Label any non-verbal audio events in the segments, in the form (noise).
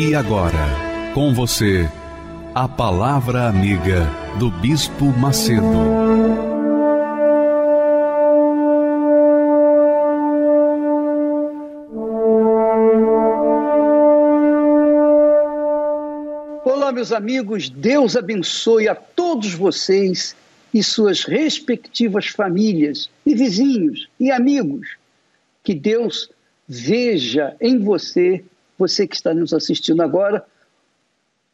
E agora, com você, a Palavra Amiga do Bispo Macedo. Olá, meus amigos, Deus abençoe a todos vocês e suas respectivas famílias, e vizinhos e amigos. Que Deus veja em você você que está nos assistindo agora,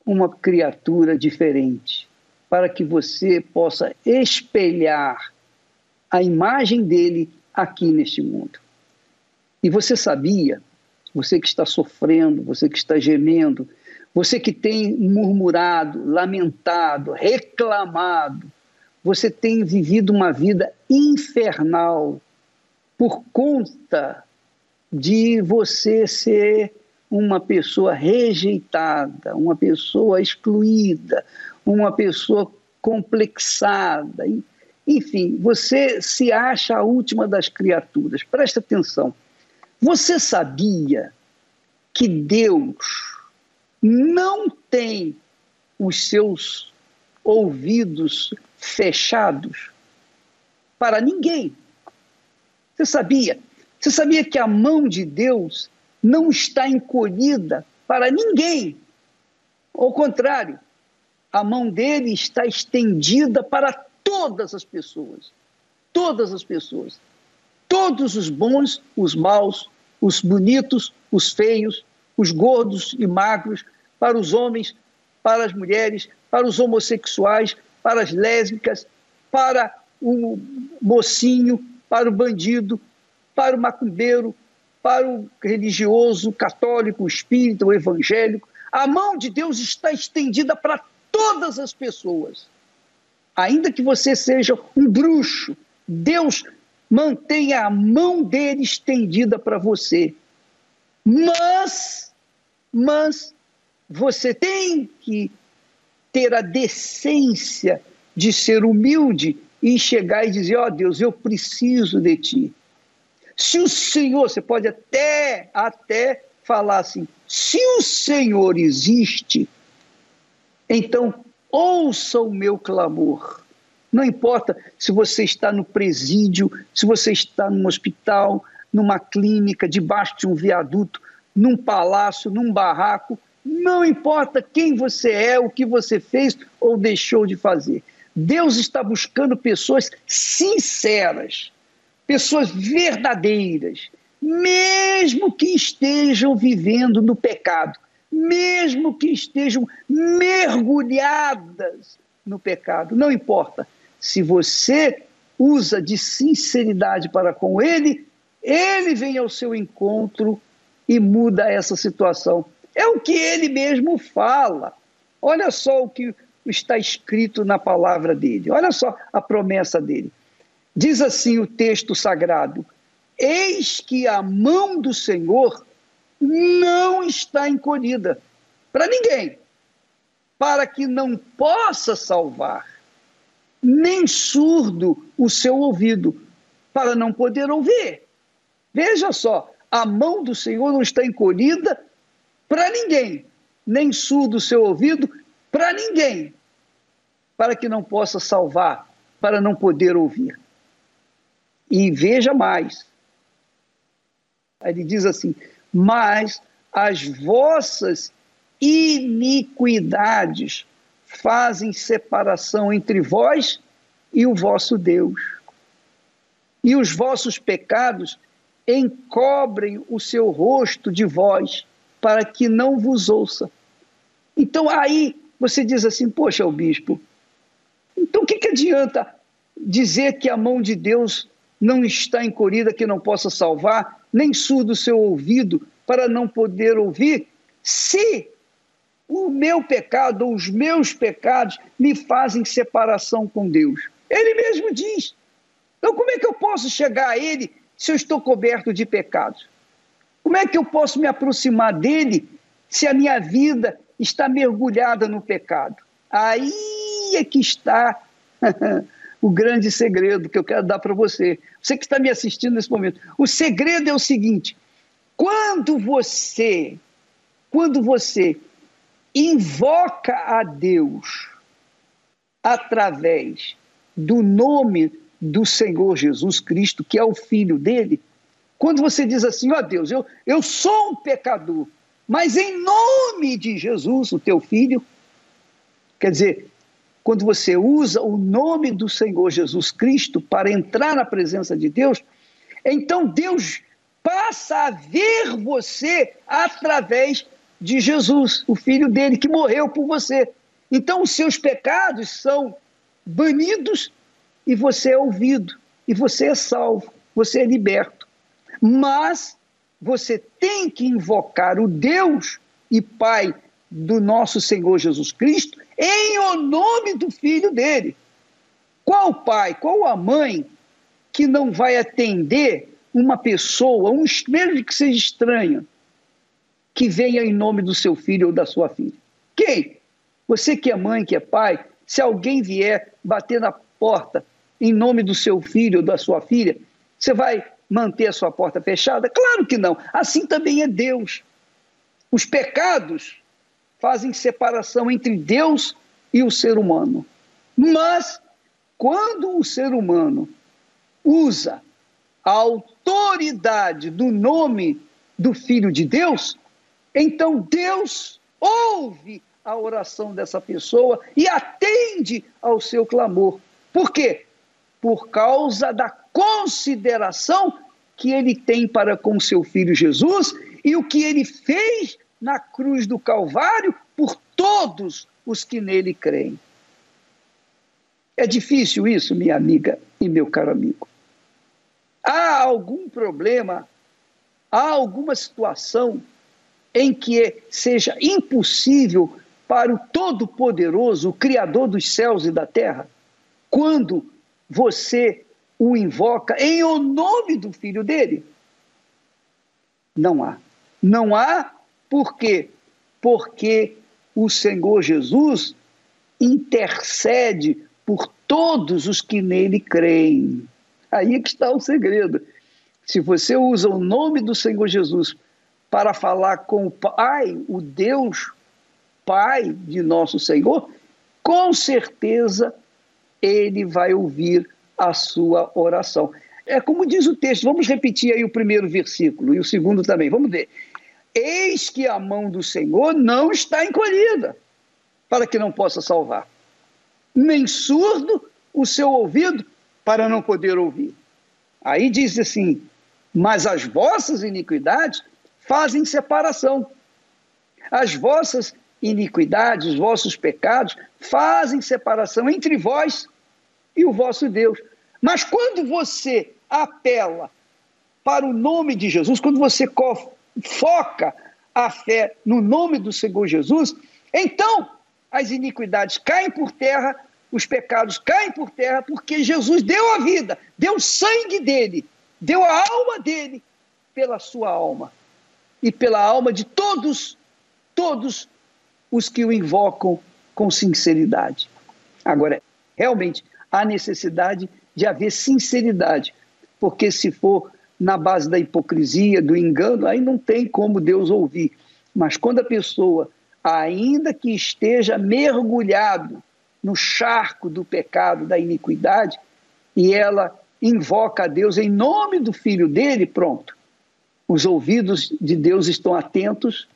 uma criatura diferente, para que você possa espelhar a imagem dele aqui neste mundo. E você sabia, você que está sofrendo, você que está gemendo, você que tem murmurado, lamentado, reclamado, você tem vivido uma vida infernal por conta de você ser uma pessoa rejeitada, uma pessoa excluída, uma pessoa complexada. Enfim, você se acha a última das criaturas. Presta atenção. Você sabia que Deus não tem os seus ouvidos fechados para ninguém? Você sabia? Você sabia que a mão de Deus não está encolhida para ninguém. Ao contrário, a mão dele está estendida para todas as pessoas. Todas as pessoas. Todos os bons, os maus, os bonitos, os feios, os gordos e magros, para os homens, para as mulheres, para os homossexuais, para as lésbicas, para o mocinho, para o bandido, para o macumbeiro, para o religioso, católico, espírita, evangélico. A mão de Deus está estendida para todas as pessoas. Ainda que você seja um bruxo, Deus mantém a mão dele estendida para você. Mas, mas, você tem que ter a decência de ser humilde e chegar e dizer: Ó oh, Deus, eu preciso de ti. Se o Senhor, você pode até, até falar assim, se o Senhor existe, então ouça o meu clamor. Não importa se você está no presídio, se você está num hospital, numa clínica, debaixo de um viaduto, num palácio, num barraco, não importa quem você é, o que você fez ou deixou de fazer. Deus está buscando pessoas sinceras pessoas verdadeiras, mesmo que estejam vivendo no pecado, mesmo que estejam mergulhadas no pecado, não importa. Se você usa de sinceridade para com ele, ele vem ao seu encontro e muda essa situação. É o que ele mesmo fala. Olha só o que está escrito na palavra dele. Olha só a promessa dele. Diz assim o texto sagrado: Eis que a mão do Senhor não está encolhida para ninguém, para que não possa salvar, nem surdo o seu ouvido, para não poder ouvir. Veja só, a mão do Senhor não está encolhida para ninguém, nem surdo o seu ouvido para ninguém, para que não possa salvar, para não poder ouvir. E veja mais. Ele diz assim: Mas as vossas iniquidades fazem separação entre vós e o vosso Deus. E os vossos pecados encobrem o seu rosto de vós, para que não vos ouça. Então aí você diz assim: Poxa, o bispo, então o que, que adianta dizer que a mão de Deus não está encolhida que não possa salvar, nem surdo o seu ouvido para não poder ouvir se o meu pecado ou os meus pecados me fazem separação com Deus? Ele mesmo diz. Então, como é que eu posso chegar a Ele se eu estou coberto de pecados? Como é que eu posso me aproximar dele se a minha vida está mergulhada no pecado? Aí é que está (laughs) o grande segredo que eu quero dar para você. Você que está me assistindo nesse momento. O segredo é o seguinte: quando você, quando você invoca a Deus através do nome do Senhor Jesus Cristo, que é o Filho dele, quando você diz assim, ó oh, Deus, eu, eu sou um pecador, mas em nome de Jesus, o teu filho, quer dizer, quando você usa o nome do Senhor Jesus Cristo para entrar na presença de Deus, então Deus passa a ver você através de Jesus, o filho dele que morreu por você. Então os seus pecados são banidos e você é ouvido, e você é salvo, você é liberto mas você tem que invocar o Deus e Pai do nosso Senhor Jesus Cristo em o nome do Filho dele. Qual pai, qual a mãe que não vai atender uma pessoa, um mesmo que seja estranho, que venha em nome do seu filho ou da sua filha? Quem? Você que é mãe, que é pai, se alguém vier bater na porta em nome do seu filho ou da sua filha, você vai manter a sua porta fechada? Claro que não. Assim também é Deus. Os pecados fazem separação entre Deus e o ser humano. Mas, quando o ser humano usa a autoridade do nome do Filho de Deus, então Deus ouve a oração dessa pessoa e atende ao seu clamor. Por quê? Por causa da consideração que ele tem para com seu filho Jesus e o que ele fez na cruz do Calvário por todos os que nele creem. É difícil isso, minha amiga e meu caro amigo. Há algum problema, há alguma situação em que seja impossível para o Todo-Poderoso, o Criador dos céus e da terra, quando você o invoca em o nome do filho dele? Não há. Não há por quê? Porque o Senhor Jesus intercede por todos os que nele creem. Aí é que está o segredo. Se você usa o nome do Senhor Jesus para falar com o Pai, o Deus Pai de nosso Senhor, com certeza ele vai ouvir a sua oração. É como diz o texto, vamos repetir aí o primeiro versículo e o segundo também, vamos ver. Eis que a mão do Senhor não está encolhida, para que não possa salvar, nem surdo o seu ouvido, para não poder ouvir. Aí diz assim: Mas as vossas iniquidades fazem separação. As vossas iniquidades, os vossos pecados, fazem separação entre vós e o vosso Deus. Mas quando você apela para o nome de Jesus, quando você foca a fé no nome do Senhor Jesus, então as iniquidades caem por terra, os pecados caem por terra, porque Jesus deu a vida, deu o sangue dele, deu a alma dele pela sua alma e pela alma de todos, todos os que o invocam com sinceridade. Agora, realmente, há necessidade de haver sinceridade, porque se for na base da hipocrisia, do engano, aí não tem como Deus ouvir. Mas quando a pessoa, ainda que esteja mergulhado no charco do pecado, da iniquidade, e ela invoca a Deus em nome do filho dele, pronto. Os ouvidos de Deus estão atentos,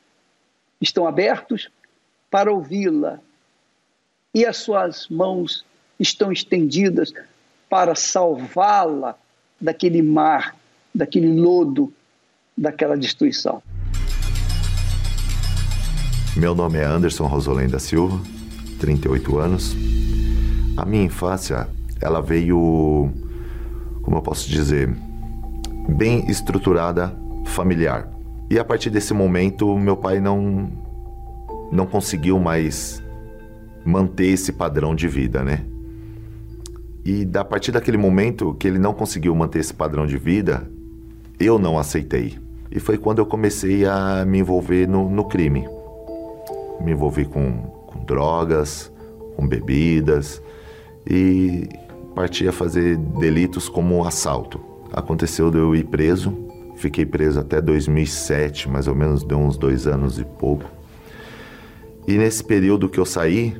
estão abertos para ouvi-la. E as suas mãos estão estendidas para salvá-la daquele mar, daquele lodo, daquela destruição. Meu nome é Anderson Rosolém da Silva, 38 anos. A minha infância, ela veio, como eu posso dizer, bem estruturada familiar. E a partir desse momento, meu pai não não conseguiu mais manter esse padrão de vida, né? E a partir daquele momento que ele não conseguiu manter esse padrão de vida, eu não aceitei. E foi quando eu comecei a me envolver no, no crime. Me envolvi com, com drogas, com bebidas e parti a fazer delitos como assalto. Aconteceu de eu ir preso, fiquei preso até 2007, mais ou menos, deu uns dois anos e pouco. E nesse período que eu saí,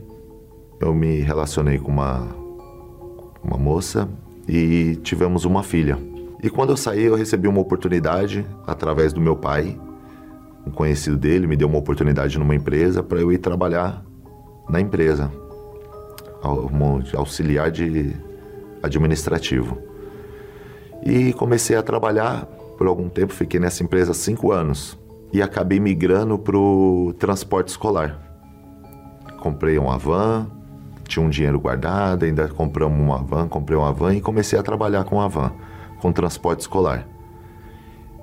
eu me relacionei com uma, uma moça e tivemos uma filha. E quando eu saí, eu recebi uma oportunidade através do meu pai, um conhecido dele, me deu uma oportunidade numa empresa para eu ir trabalhar na empresa, auxiliar de administrativo. E comecei a trabalhar por algum tempo, fiquei nessa empresa cinco anos e acabei migrando para o transporte escolar. Comprei uma van, tinha um dinheiro guardado, ainda compramos uma van, comprei uma van e comecei a trabalhar com a van com transporte escolar.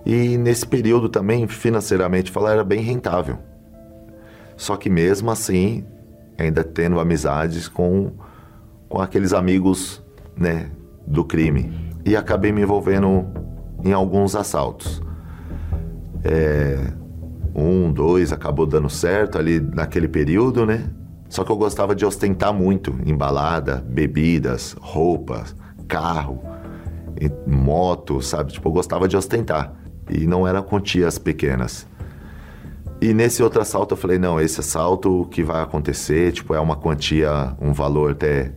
E nesse período também, financeiramente falar, era bem rentável. Só que mesmo assim, ainda tendo amizades com, com aqueles amigos né, do crime. E acabei me envolvendo em alguns assaltos. É, um, dois, acabou dando certo ali naquele período, né? Só que eu gostava de ostentar muito em balada, bebidas, roupas, carro moto, sabe? Tipo, eu gostava de ostentar. E não eram quantias pequenas. E nesse outro assalto eu falei, não, esse assalto que vai acontecer, tipo, é uma quantia, um valor até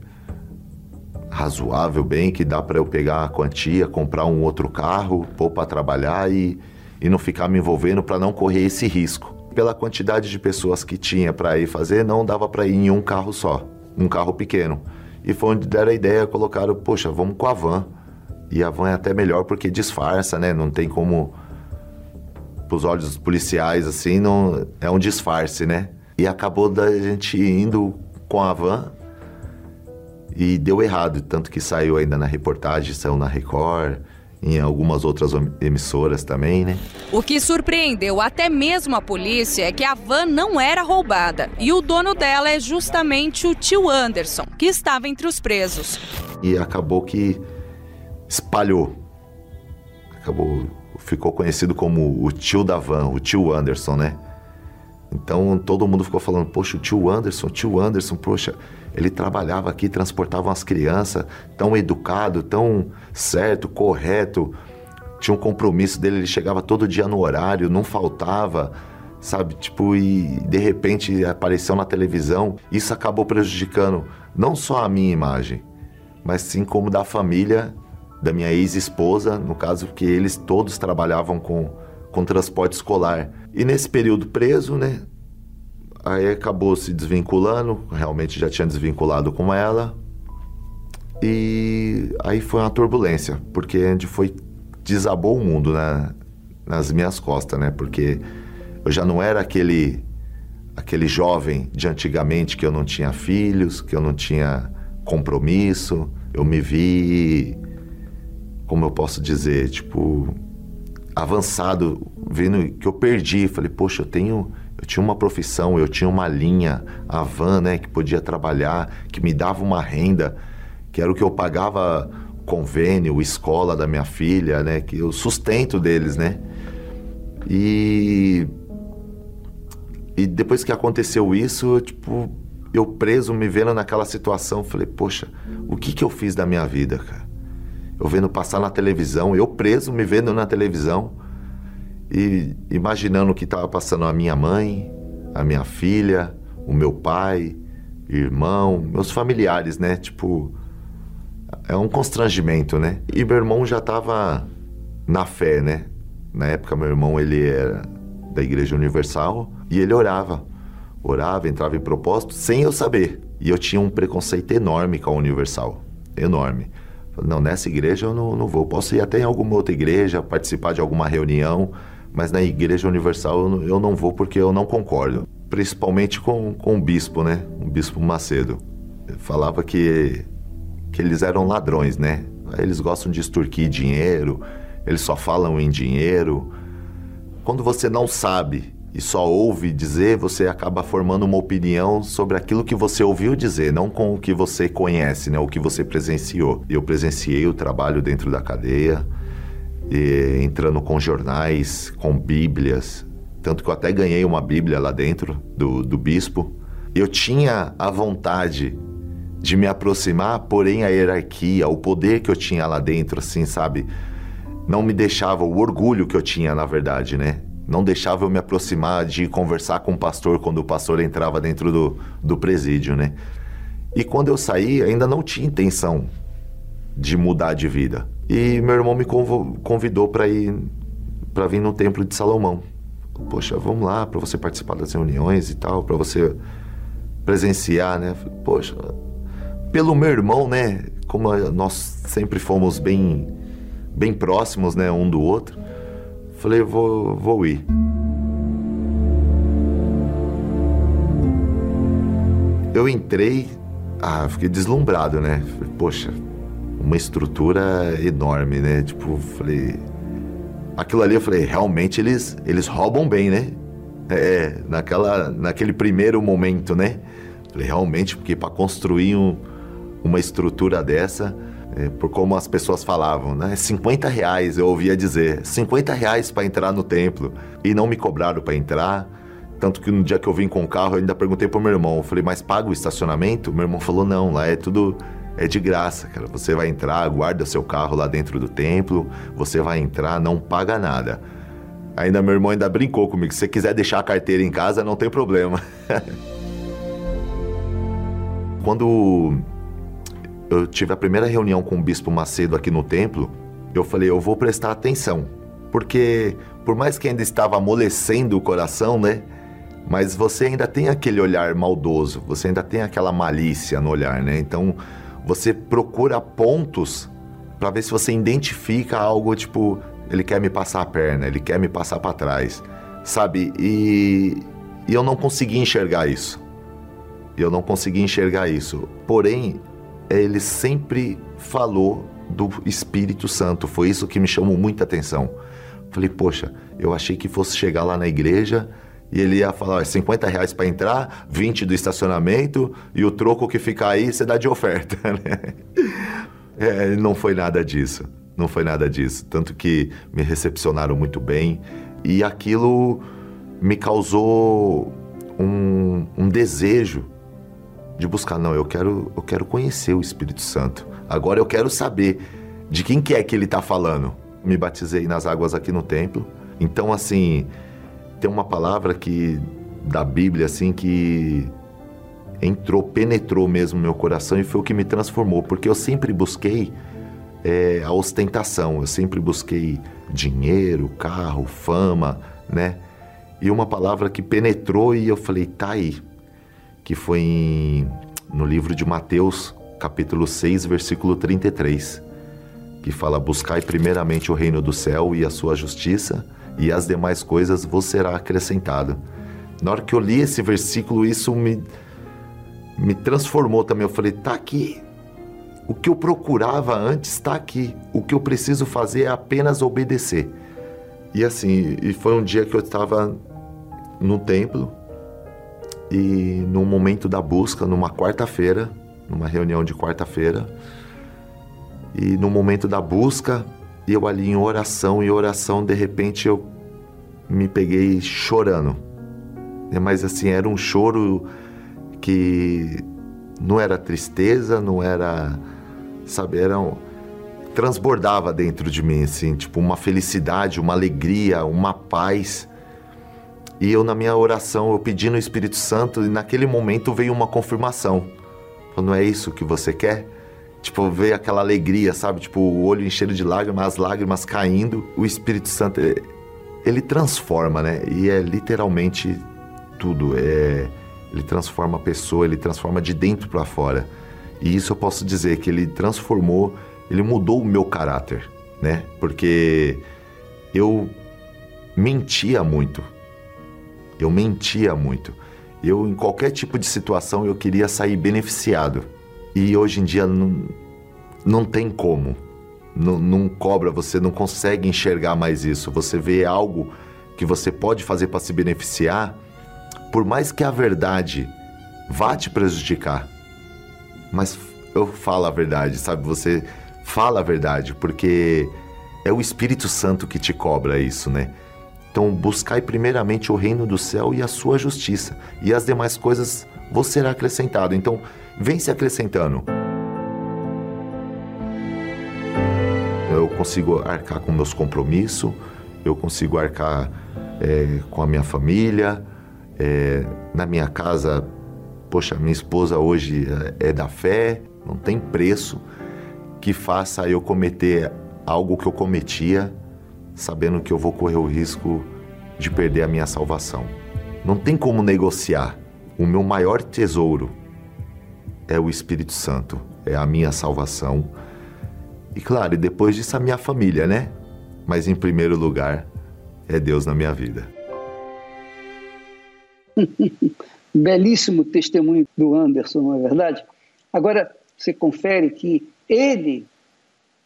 razoável bem, que dá para eu pegar a quantia, comprar um outro carro, pôr para trabalhar e, e não ficar me envolvendo para não correr esse risco. Pela quantidade de pessoas que tinha para ir fazer, não dava para ir em um carro só, um carro pequeno. E foi onde deram a ideia, colocaram, poxa, vamos com a van. E a van é até melhor porque disfarça, né? Não tem como. Pros olhos policiais, assim, não é um disfarce, né? E acabou da gente indo com a van e deu errado. Tanto que saiu ainda na reportagem, saiu na Record, em algumas outras emissoras também, né? O que surpreendeu até mesmo a polícia é que a van não era roubada e o dono dela é justamente o tio Anderson, que estava entre os presos. E acabou que espalhou. Acabou, ficou conhecido como o tio da van, o tio Anderson, né? Então todo mundo ficou falando, poxa, o tio Anderson, o tio Anderson, poxa, ele trabalhava aqui, transportava umas crianças, tão educado, tão certo, correto, tinha um compromisso dele, ele chegava todo dia no horário, não faltava, sabe? Tipo, e de repente apareceu na televisão. Isso acabou prejudicando não só a minha imagem, mas sim como da família da minha ex-esposa, no caso que eles todos trabalhavam com, com transporte escolar. E nesse período preso, né, aí acabou se desvinculando, realmente já tinha desvinculado com ela. E aí foi uma turbulência, porque a foi desabou o mundo né, nas minhas costas, né? Porque eu já não era aquele aquele jovem de antigamente que eu não tinha filhos, que eu não tinha compromisso. Eu me vi como eu posso dizer, tipo, avançado, vendo que eu perdi. Falei, poxa, eu tenho. Eu tinha uma profissão, eu tinha uma linha, a van, né, que podia trabalhar, que me dava uma renda, que era o que eu pagava convênio, escola da minha filha, né, que o sustento deles, né? E e depois que aconteceu isso, tipo, eu preso, me vendo naquela situação, falei, poxa, o que que eu fiz da minha vida, cara? Eu vendo passar na televisão, eu preso me vendo na televisão e imaginando o que estava passando a minha mãe, a minha filha, o meu pai, irmão, meus familiares, né? Tipo, é um constrangimento, né? E meu irmão já estava na fé, né? Na época meu irmão ele era da Igreja Universal e ele orava, orava, entrava em propósito sem eu saber. E eu tinha um preconceito enorme com a Universal, enorme. Não, nessa igreja eu não, não vou. Posso ir até em alguma outra igreja, participar de alguma reunião, mas na Igreja Universal eu não, eu não vou porque eu não concordo. Principalmente com, com o bispo, né? O bispo Macedo. falava que, que eles eram ladrões, né? Eles gostam de extorquir dinheiro, eles só falam em dinheiro. quando você não sabe e só ouve dizer, você acaba formando uma opinião sobre aquilo que você ouviu dizer, não com o que você conhece, né? O que você presenciou. Eu presenciei o trabalho dentro da cadeia, entrando com jornais, com bíblias, tanto que eu até ganhei uma bíblia lá dentro do, do bispo. Eu tinha a vontade de me aproximar, porém a hierarquia, o poder que eu tinha lá dentro, assim, sabe? Não me deixava, o orgulho que eu tinha, na verdade, né? Não deixava eu me aproximar de conversar com o pastor quando o pastor entrava dentro do, do presídio, né? E quando eu saí, ainda não tinha intenção de mudar de vida. E meu irmão me convidou para ir para vir no templo de Salomão. Poxa, vamos lá para você participar das reuniões e tal, para você presenciar, né? Poxa, pelo meu irmão, né? Como nós sempre fomos bem, bem próximos, né, um do outro. Falei, vou, vou ir. Eu entrei, ah, fiquei deslumbrado, né? Poxa, uma estrutura enorme, né? Tipo, falei, aquilo ali eu falei, realmente eles eles roubam bem, né? É, naquela naquele primeiro momento, né? Falei, realmente, porque para construir um, uma estrutura dessa, é, por como as pessoas falavam, né? 50 reais, eu ouvia dizer, 50 reais para entrar no templo. E não me cobraram para entrar. Tanto que no dia que eu vim com o carro, eu ainda perguntei pro meu irmão, eu falei, mas paga o estacionamento? Meu irmão falou, não, lá é tudo é de graça, cara. Você vai entrar, guarda seu carro lá dentro do templo, você vai entrar, não paga nada. Ainda meu irmão ainda brincou comigo, se você quiser deixar a carteira em casa, não tem problema. (laughs) Quando eu tive a primeira reunião com o Bispo Macedo aqui no templo, eu falei, eu vou prestar atenção. Porque, por mais que ainda estava amolecendo o coração, né? Mas você ainda tem aquele olhar maldoso, você ainda tem aquela malícia no olhar, né? Então, você procura pontos para ver se você identifica algo tipo, ele quer me passar a perna, ele quer me passar para trás, sabe? E, e eu não consegui enxergar isso. Eu não consegui enxergar isso. Porém, ele sempre falou do Espírito Santo. Foi isso que me chamou muita atenção. Falei, poxa, eu achei que fosse chegar lá na igreja e ele ia falar, 50 reais para entrar, 20 do estacionamento e o troco que ficar aí você dá de oferta, (laughs) né? É, não foi nada disso. Não foi nada disso. Tanto que me recepcionaram muito bem e aquilo me causou um, um desejo de buscar, não, eu quero, eu quero conhecer o Espírito Santo. Agora eu quero saber de quem que é que ele está falando. Me batizei nas águas aqui no templo. Então, assim, tem uma palavra que da Bíblia, assim, que entrou, penetrou mesmo meu coração e foi o que me transformou, porque eu sempre busquei é, a ostentação, eu sempre busquei dinheiro, carro, fama, né? E uma palavra que penetrou e eu falei, tá aí, que foi em, no livro de Mateus, capítulo 6, versículo 33, que fala: Buscai primeiramente o reino do céu e a sua justiça, e as demais coisas vos será acrescentado. Na hora que eu li esse versículo, isso me, me transformou também. Eu falei: tá aqui. O que eu procurava antes está aqui. O que eu preciso fazer é apenas obedecer. E assim, e foi um dia que eu estava no templo e no momento da busca, numa quarta-feira, numa reunião de quarta-feira, e no momento da busca, eu ali em oração e oração, de repente eu me peguei chorando. Mas assim, era um choro que não era tristeza, não era, sabe, era um, transbordava dentro de mim assim, tipo uma felicidade, uma alegria, uma paz e eu, na minha oração, eu pedi no Espírito Santo, e naquele momento veio uma confirmação. Não é isso que você quer? Tipo, veio aquela alegria, sabe? Tipo, o olho enchendo de lágrimas, as lágrimas caindo. O Espírito Santo, ele transforma, né? E é literalmente tudo. É, ele transforma a pessoa, ele transforma de dentro para fora. E isso eu posso dizer que ele transformou, ele mudou o meu caráter, né? Porque eu mentia muito eu mentia muito. Eu, em qualquer tipo de situação, eu queria sair beneficiado. E hoje em dia não, não tem como. Não, não cobra, você não consegue enxergar mais isso. Você vê algo que você pode fazer para se beneficiar, por mais que a verdade vá te prejudicar, mas eu falo a verdade, sabe? Você fala a verdade, porque é o Espírito Santo que te cobra isso, né? Então, buscai primeiramente o reino do céu e a sua justiça, e as demais coisas vos será acrescentado. Então, vem se acrescentando. Eu consigo arcar com meus compromissos, eu consigo arcar é, com a minha família, é, na minha casa, poxa, minha esposa hoje é, é da fé, não tem preço que faça eu cometer algo que eu cometia, sabendo que eu vou correr o risco de perder a minha salvação. Não tem como negociar. O meu maior tesouro é o Espírito Santo, é a minha salvação. E claro, depois disso a minha família, né? Mas em primeiro lugar é Deus na minha vida. (laughs) Belíssimo testemunho do Anderson, não é verdade? Agora, você confere que ele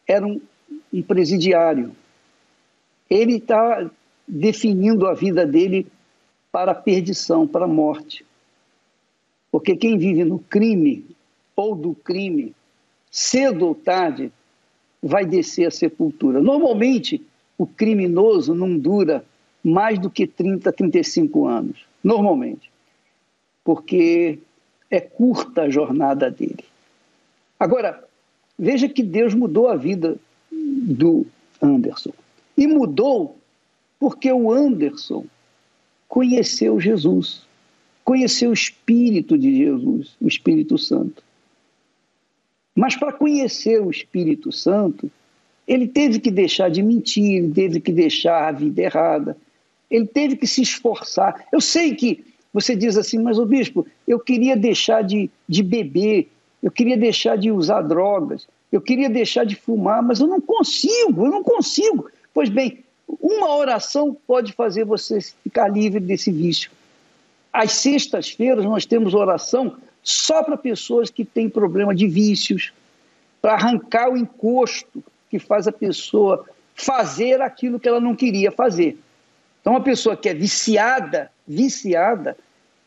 era um, um presidiário. Ele está definindo a vida dele para a perdição, para a morte. Porque quem vive no crime ou do crime, cedo ou tarde, vai descer à sepultura. Normalmente, o criminoso não dura mais do que 30, 35 anos. Normalmente. Porque é curta a jornada dele. Agora, veja que Deus mudou a vida do Anderson. E mudou porque o Anderson conheceu Jesus, conheceu o Espírito de Jesus, o Espírito Santo. Mas para conhecer o Espírito Santo, ele teve que deixar de mentir, ele teve que deixar a vida errada, ele teve que se esforçar. Eu sei que você diz assim, mas o bispo, eu queria deixar de, de beber, eu queria deixar de usar drogas, eu queria deixar de fumar, mas eu não consigo, eu não consigo. Pois bem, uma oração pode fazer você ficar livre desse vício. Às sextas-feiras nós temos oração só para pessoas que têm problema de vícios, para arrancar o encosto que faz a pessoa fazer aquilo que ela não queria fazer. Então, uma pessoa que é viciada, viciada,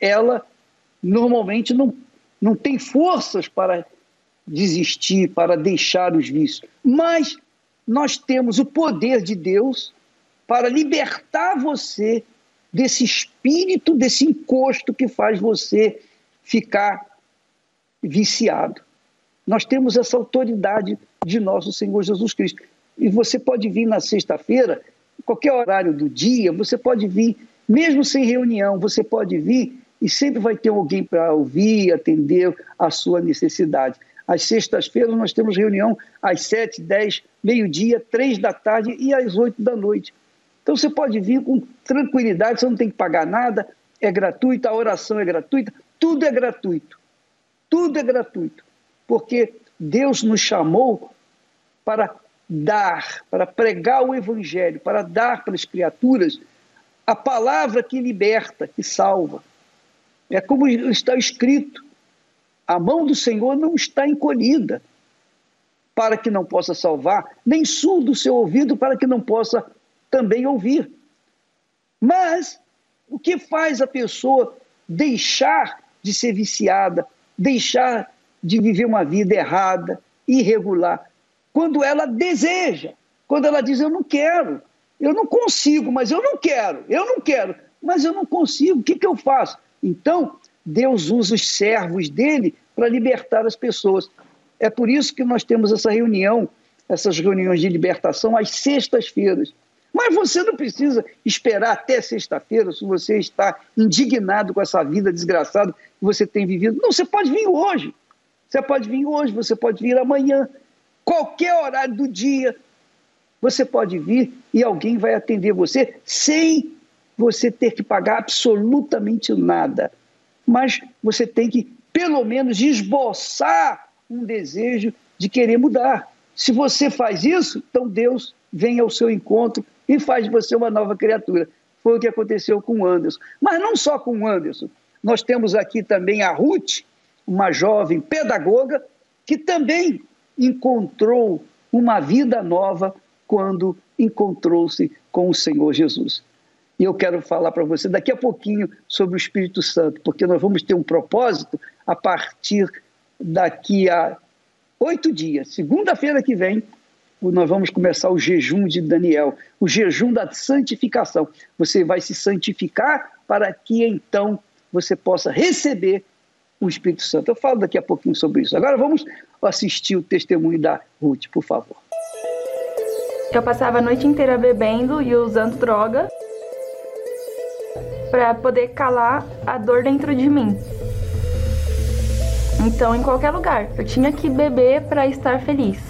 ela normalmente não não tem forças para desistir, para deixar os vícios. Mas nós temos o poder de Deus para libertar você desse espírito, desse encosto que faz você ficar viciado. Nós temos essa autoridade de nosso Senhor Jesus Cristo. E você pode vir na sexta-feira, qualquer horário do dia, você pode vir, mesmo sem reunião, você pode vir e sempre vai ter alguém para ouvir, atender a sua necessidade. Às sextas-feiras nós temos reunião às sete, dez, meio-dia, três da tarde e às oito da noite. Então você pode vir com tranquilidade, você não tem que pagar nada, é gratuito, a oração é gratuita, tudo é gratuito. Tudo é gratuito. Porque Deus nos chamou para dar, para pregar o Evangelho, para dar para as criaturas a palavra que liberta, que salva. É como está escrito: a mão do Senhor não está encolhida para que não possa salvar, nem surdo o seu ouvido para que não possa também ouvir. Mas o que faz a pessoa deixar de ser viciada, deixar de viver uma vida errada, irregular? Quando ela deseja, quando ela diz: Eu não quero, eu não consigo, mas eu não quero, eu não quero, mas eu não consigo, o que, que eu faço? Então, Deus usa os servos dele para libertar as pessoas. É por isso que nós temos essa reunião, essas reuniões de libertação às sextas-feiras. Mas você não precisa esperar até sexta-feira se você está indignado com essa vida desgraçada que você tem vivido. Não, você pode vir hoje. Você pode vir hoje, você pode vir amanhã. Qualquer horário do dia, você pode vir e alguém vai atender você sem você ter que pagar absolutamente nada. Mas você tem que, pelo menos, esboçar um desejo de querer mudar. Se você faz isso, então Deus vem ao seu encontro e faz de você uma nova criatura. Foi o que aconteceu com o Anderson. Mas não só com o Anderson. Nós temos aqui também a Ruth, uma jovem pedagoga, que também encontrou uma vida nova quando encontrou-se com o Senhor Jesus. E eu quero falar para você daqui a pouquinho sobre o Espírito Santo, porque nós vamos ter um propósito a partir daqui a oito dias. Segunda-feira que vem, nós vamos começar o jejum de Daniel, o jejum da santificação. Você vai se santificar para que então você possa receber o Espírito Santo. Eu falo daqui a pouquinho sobre isso. Agora vamos assistir o testemunho da Ruth, por favor. Eu passava a noite inteira bebendo e usando droga para poder calar a dor dentro de mim. Então, em qualquer lugar, eu tinha que beber para estar feliz.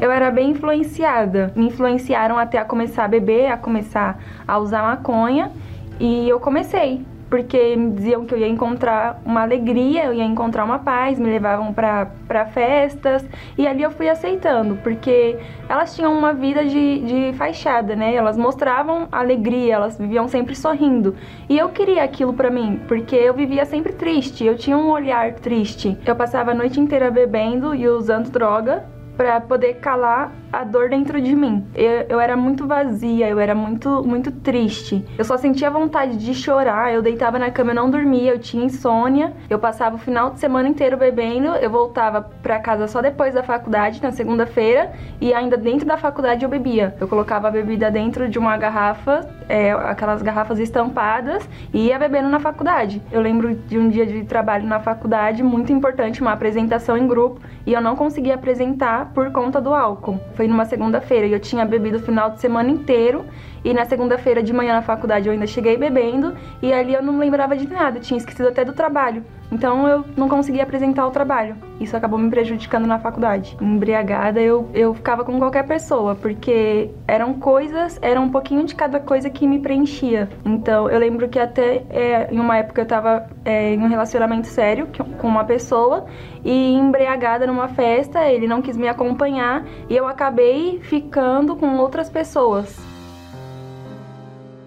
Eu era bem influenciada. Me influenciaram até a começar a beber, a começar a usar maconha, e eu comecei porque me diziam que eu ia encontrar uma alegria, eu ia encontrar uma paz, me levavam para festas e ali eu fui aceitando, porque elas tinham uma vida de, de fachada, né? Elas mostravam alegria, elas viviam sempre sorrindo e eu queria aquilo para mim, porque eu vivia sempre triste, eu tinha um olhar triste. Eu passava a noite inteira bebendo e usando droga para poder calar a dor dentro de mim. Eu, eu era muito vazia, eu era muito, muito triste. Eu só sentia vontade de chorar. Eu deitava na cama, eu não dormia, eu tinha insônia. Eu passava o final de semana inteiro bebendo. Eu voltava para casa só depois da faculdade, na segunda-feira, e ainda dentro da faculdade eu bebia. Eu colocava a bebida dentro de uma garrafa, é, aquelas garrafas estampadas, e ia bebendo na faculdade. Eu lembro de um dia de trabalho na faculdade, muito importante, uma apresentação em grupo, e eu não conseguia apresentar por conta do álcool. Foi numa segunda-feira e eu tinha bebido o final de semana inteiro. E na segunda-feira de manhã na faculdade eu ainda cheguei bebendo e ali eu não lembrava de nada, tinha esquecido até do trabalho. Então eu não conseguia apresentar o trabalho. Isso acabou me prejudicando na faculdade. Embriagada, eu, eu ficava com qualquer pessoa, porque eram coisas, era um pouquinho de cada coisa que me preenchia. Então eu lembro que até é, em uma época eu tava é, em um relacionamento sério com uma pessoa e embriagada numa festa, ele não quis me acompanhar e eu acabei ficando com outras pessoas.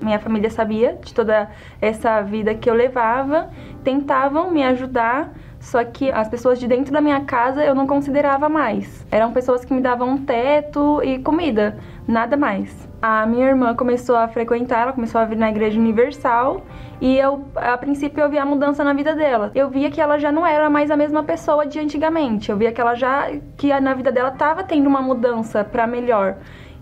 Minha família sabia de toda essa vida que eu levava, tentavam me ajudar, só que as pessoas de dentro da minha casa eu não considerava mais. Eram pessoas que me davam um teto e comida, nada mais. A minha irmã começou a frequentar, ela começou a vir na Igreja Universal e eu, a princípio, eu via a mudança na vida dela. Eu via que ela já não era mais a mesma pessoa de antigamente. Eu via que ela já, que na vida dela estava tendo uma mudança para melhor.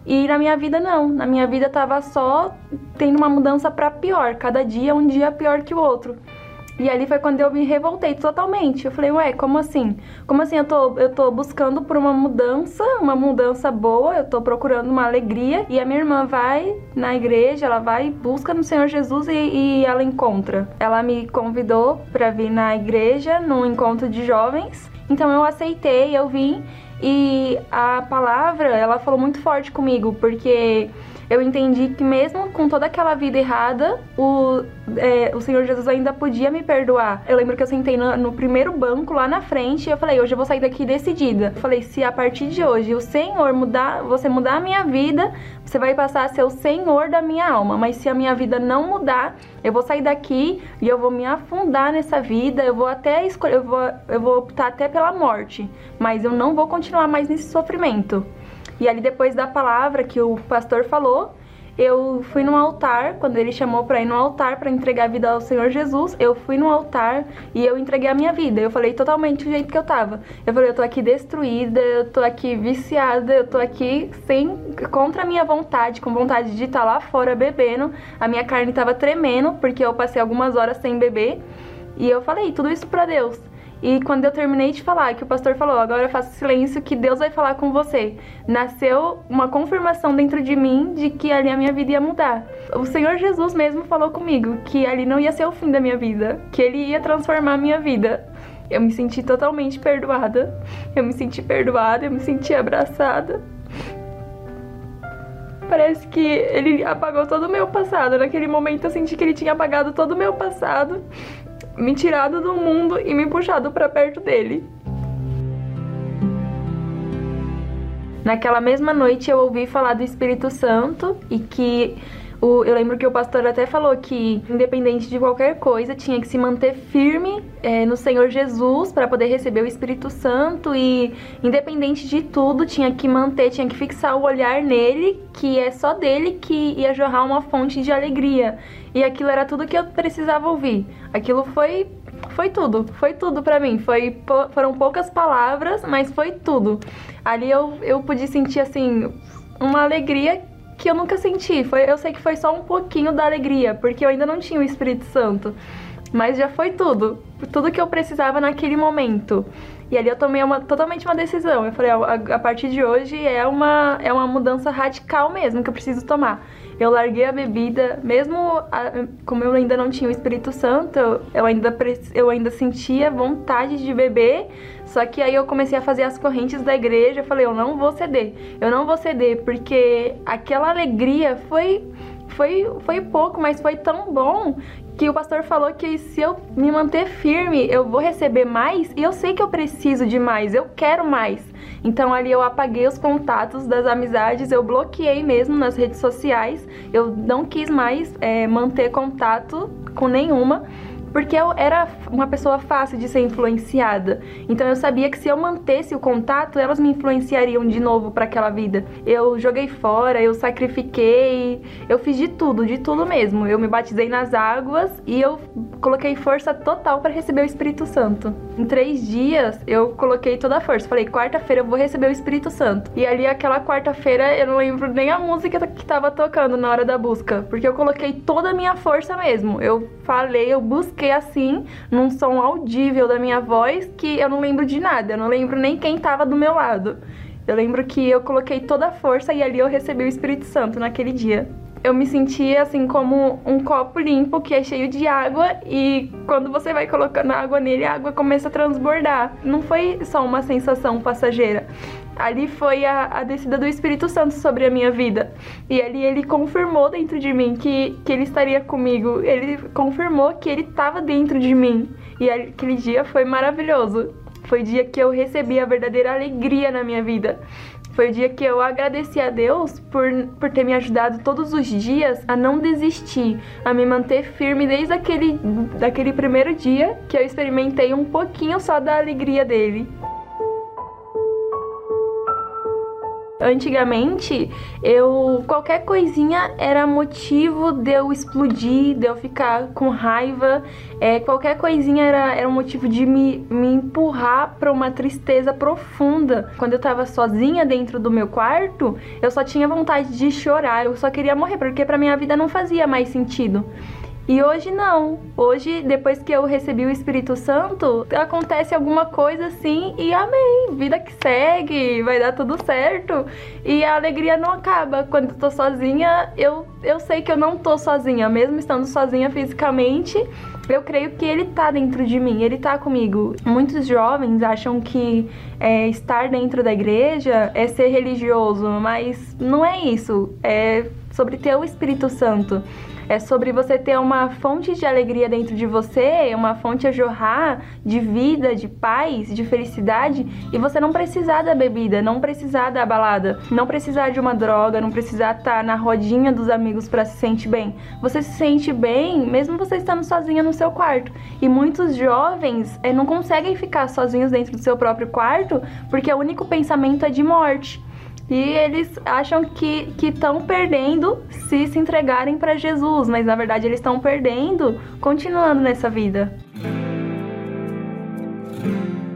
E na minha vida não, na minha vida tava só tendo uma mudança para pior, cada dia um dia pior que o outro. E ali foi quando eu me revoltei totalmente. Eu falei, ué, como assim? Como assim eu tô, eu tô buscando por uma mudança, uma mudança boa, eu tô procurando uma alegria. E a minha irmã vai na igreja, ela vai, busca no Senhor Jesus e, e ela encontra. Ela me convidou para vir na igreja, num encontro de jovens. Então eu aceitei, eu vim. E a palavra, ela falou muito forte comigo, porque eu entendi que mesmo com toda aquela vida errada, o, é, o Senhor Jesus ainda podia me perdoar. Eu lembro que eu sentei no, no, primeiro banco lá na frente e eu falei, hoje eu vou sair daqui decidida. Eu falei, se a partir de hoje o Senhor mudar, você mudar a minha vida, você vai passar a ser o Senhor da minha alma. Mas se a minha vida não mudar, eu vou sair daqui e eu vou me afundar nessa vida, eu vou até escolher, eu vou, eu vou optar até pela morte, mas eu não vou continuar mais nesse sofrimento. E ali depois da palavra que o pastor falou, eu fui no altar, quando ele chamou para ir no altar para entregar a vida ao Senhor Jesus, eu fui no altar e eu entreguei a minha vida. Eu falei totalmente do jeito que eu tava. Eu falei, eu tô aqui destruída, eu tô aqui viciada, eu tô aqui sem contra a minha vontade, com vontade de estar tá lá fora bebendo. A minha carne tava tremendo porque eu passei algumas horas sem beber. E eu falei tudo isso para Deus. E quando eu terminei de falar, que o pastor falou, agora faça silêncio que Deus vai falar com você. Nasceu uma confirmação dentro de mim de que ali a minha vida ia mudar. O Senhor Jesus mesmo falou comigo que ali não ia ser o fim da minha vida, que ele ia transformar a minha vida. Eu me senti totalmente perdoada. Eu me senti perdoada, eu me senti abraçada. Parece que ele apagou todo o meu passado. Naquele momento eu senti que ele tinha apagado todo o meu passado me tirado do mundo e me puxado para perto dele. Naquela mesma noite eu ouvi falar do Espírito Santo e que O, eu lembro que o pastor até falou que, independente de qualquer coisa, tinha que se manter firme é, no Senhor Jesus para poder receber o Espírito Santo e, independente de tudo, tinha que manter, tinha que fixar o olhar nele, que é só dele que ia jorrar uma fonte de alegria. E aquilo era tudo que eu precisava ouvir. Aquilo foi foi tudo, foi tudo para mim. Foi, foram poucas palavras, mas foi tudo. Ali eu, eu pude sentir assim uma alegria que eu nunca senti. Foi, eu sei que foi só um pouquinho da alegria, porque eu ainda não tinha o Espírito Santo. Mas já foi tudo, tudo que eu precisava naquele momento. E ali eu tomei uma, totalmente uma decisão. Eu falei, a, a partir de hoje é uma, é uma mudança radical mesmo que eu preciso tomar eu larguei a bebida, mesmo a, como eu ainda não tinha o Espírito Santo, eu ainda, eu ainda sentia vontade de beber, só que aí eu comecei a fazer as correntes da igreja, eu falei, eu não vou ceder, eu não vou ceder, porque aquela alegria foi foi, foi pouco, mas foi tão bom que o pastor falou que se eu me manter firme, eu vou receber mais e eu sei que eu preciso de mais, eu quero mais. Então ali eu apaguei os contatos das amizades, eu bloqueei mesmo nas redes sociais, eu não quis mais é, manter contato com nenhuma porque eu era uma pessoa fácil de ser influenciada. Então eu sabia que se eu mantesse o contato, elas me influenciariam de novo para aquela vida. Eu joguei fora, eu sacrifiquei, eu fiz de tudo, de tudo mesmo. Eu me batizei nas águas e eu coloquei força total para receber o Espírito Santo. Em três dias eu coloquei toda a força. Falei, quarta-feira eu vou receber o Espírito Santo. E ali aquela quarta-feira eu não lembro nem a música que estava tocando na hora da busca, porque eu coloquei toda a minha força mesmo. Eu falei, eu busquei fiquei assim, num som audível da minha voz, que eu não lembro de nada, eu não lembro nem quem estava do meu lado. Eu lembro que eu coloquei toda a força e ali eu recebi o Espírito Santo naquele dia. Eu me sentia assim como um copo limpo que é cheio de água e quando você vai colocando água nele, a água começa a transbordar. Não foi só uma sensação passageira ali foi a, a descida do Espírito Santo sobre a minha vida. E ali ele confirmou dentro de mim que, que ele estaria comigo. Ele confirmou que ele estava dentro de mim. E aquele dia foi maravilhoso. Foi dia que eu recebi a verdadeira alegria na minha vida. Foi o dia que eu agradeci a Deus por, por ter me ajudado todos os dias a não desistir, a me manter firme desde aquele, daquele primeiro dia que eu experimentei um pouquinho só da alegria dele. Antigamente, eu qualquer coisinha era motivo de eu explodir, de eu ficar com raiva. É, qualquer coisinha era, era motivo de me, me empurrar para uma tristeza profunda. Quando eu tava sozinha dentro do meu quarto, eu só tinha vontade de chorar, eu só queria morrer, porque para minha vida não fazia mais sentido. E hoje não. Hoje, depois que eu recebi o Espírito Santo, acontece alguma coisa assim e amém. Vida que segue, vai dar tudo certo. E a alegria não acaba. Quando eu tô sozinha, eu, eu sei que eu não tô sozinha. Mesmo estando sozinha fisicamente, eu creio que ele tá dentro de mim, ele tá comigo. Muitos jovens acham que é, estar dentro da igreja é ser religioso, mas não é isso. É sobre ter o Espírito Santo é sobre você ter uma fonte de alegria dentro de você, uma fonte a jorrar de vida, de paz, de felicidade, e você não precisar da bebida, não precisar da balada, não precisar de uma droga, não precisar estar na rodinha dos amigos para se sentir bem. Você se sente bem mesmo você estando sozinha no seu quarto. E muitos jovens é, não conseguem ficar sozinhos dentro do seu próprio quarto porque o único pensamento é de morte. E eles acham que estão perdendo se se entregarem para Jesus, mas na verdade eles estão perdendo continuando nessa vida.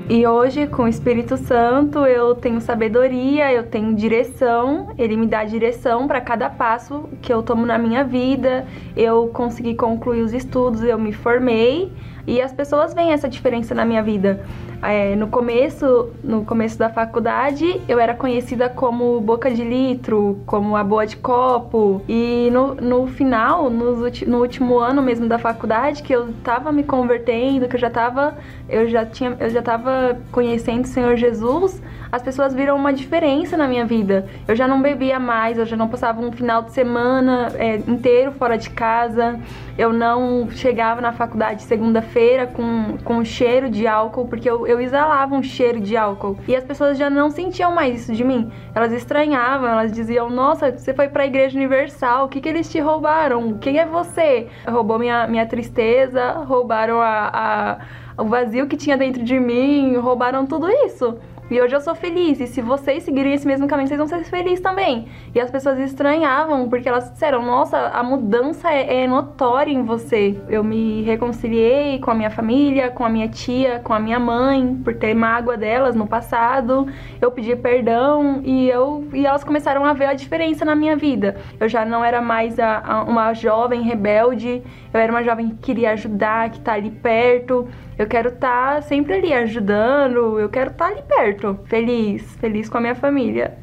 E hoje, com o Espírito Santo, eu tenho sabedoria, eu tenho direção, ele me dá direção para cada passo que eu tomo na minha vida. Eu consegui concluir os estudos, eu me formei e as pessoas veem essa diferença na minha vida. É, no começo, no começo da faculdade, eu era conhecida como boca de litro, como a boa de copo. E no, no final, no, no último ano mesmo da faculdade, que eu tava me convertendo, que eu já tava, eu já tinha, eu já tava conhecendo o Senhor Jesus, as pessoas viram uma diferença na minha vida. Eu já não bebia mais, eu já não passava um final de semana é, inteiro fora de casa, eu não chegava na faculdade segunda-feira com, com cheiro de álcool, porque eu, eu exalava um cheiro de álcool. E as pessoas já não sentiam mais isso de mim. Elas estranhavam, elas diziam: Nossa, você foi pra Igreja Universal, o que, que eles te roubaram? Quem é você? Roubou minha, minha tristeza, roubaram a, a, o vazio que tinha dentro de mim, roubaram tudo isso. E hoje eu sou feliz. E se vocês seguirem esse mesmo caminho, vocês vão ser felizes também. E as pessoas estranhavam, porque elas disseram: Nossa, a mudança é, é notória em você. Eu me reconciliei com a minha família, com a minha tia, com a minha mãe, por ter mágoa delas no passado. Eu pedi perdão e, eu, e elas começaram a ver a diferença na minha vida. Eu já não era mais a, a, uma jovem rebelde, eu era uma jovem que queria ajudar, que tá ali perto. Eu quero estar tá sempre ali ajudando, eu quero estar tá ali perto, feliz, feliz com a minha família.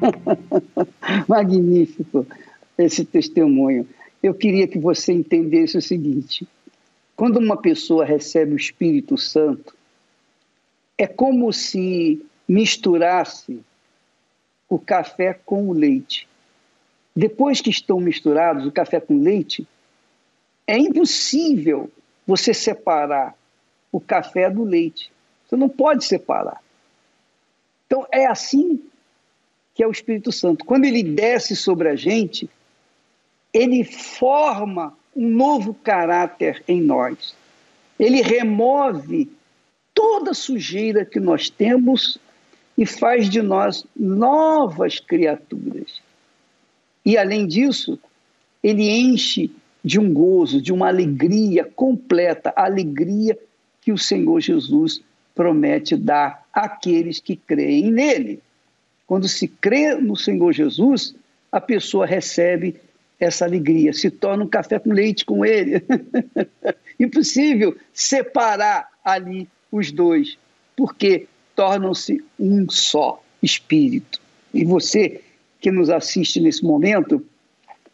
(laughs) Magnífico esse testemunho. Eu queria que você entendesse o seguinte: quando uma pessoa recebe o Espírito Santo, é como se misturasse o café com o leite. Depois que estão misturados o café com leite, é impossível você separar o café do leite. Você não pode separar. Então, é assim que é o Espírito Santo. Quando ele desce sobre a gente, ele forma um novo caráter em nós. Ele remove toda sujeira que nós temos e faz de nós novas criaturas. E, além disso, ele enche de um gozo, de uma alegria completa, alegria que o Senhor Jesus promete dar àqueles que creem nele. Quando se crê no Senhor Jesus, a pessoa recebe essa alegria, se torna um café com leite com ele. (laughs) Impossível separar ali os dois, porque tornam-se um só espírito. E você que nos assiste nesse momento,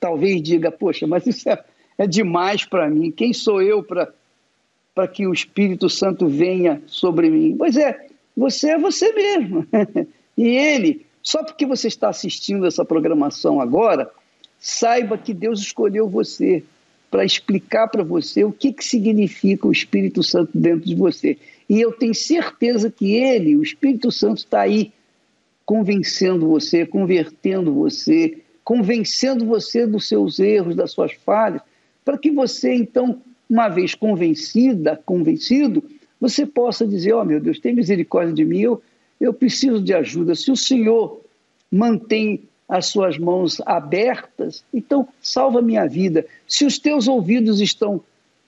talvez diga: Poxa, mas isso é é demais para mim. Quem sou eu para que o Espírito Santo venha sobre mim? Pois é, você é você mesmo. (laughs) e ele, só porque você está assistindo essa programação agora, saiba que Deus escolheu você para explicar para você o que, que significa o Espírito Santo dentro de você. E eu tenho certeza que ele, o Espírito Santo, está aí convencendo você, convertendo você, convencendo você dos seus erros, das suas falhas, para que você, então, uma vez convencida, convencido, você possa dizer: Ó oh, meu Deus, tem misericórdia de mim, eu, eu preciso de ajuda. Se o Senhor mantém as suas mãos abertas, então salva minha vida. Se os teus ouvidos estão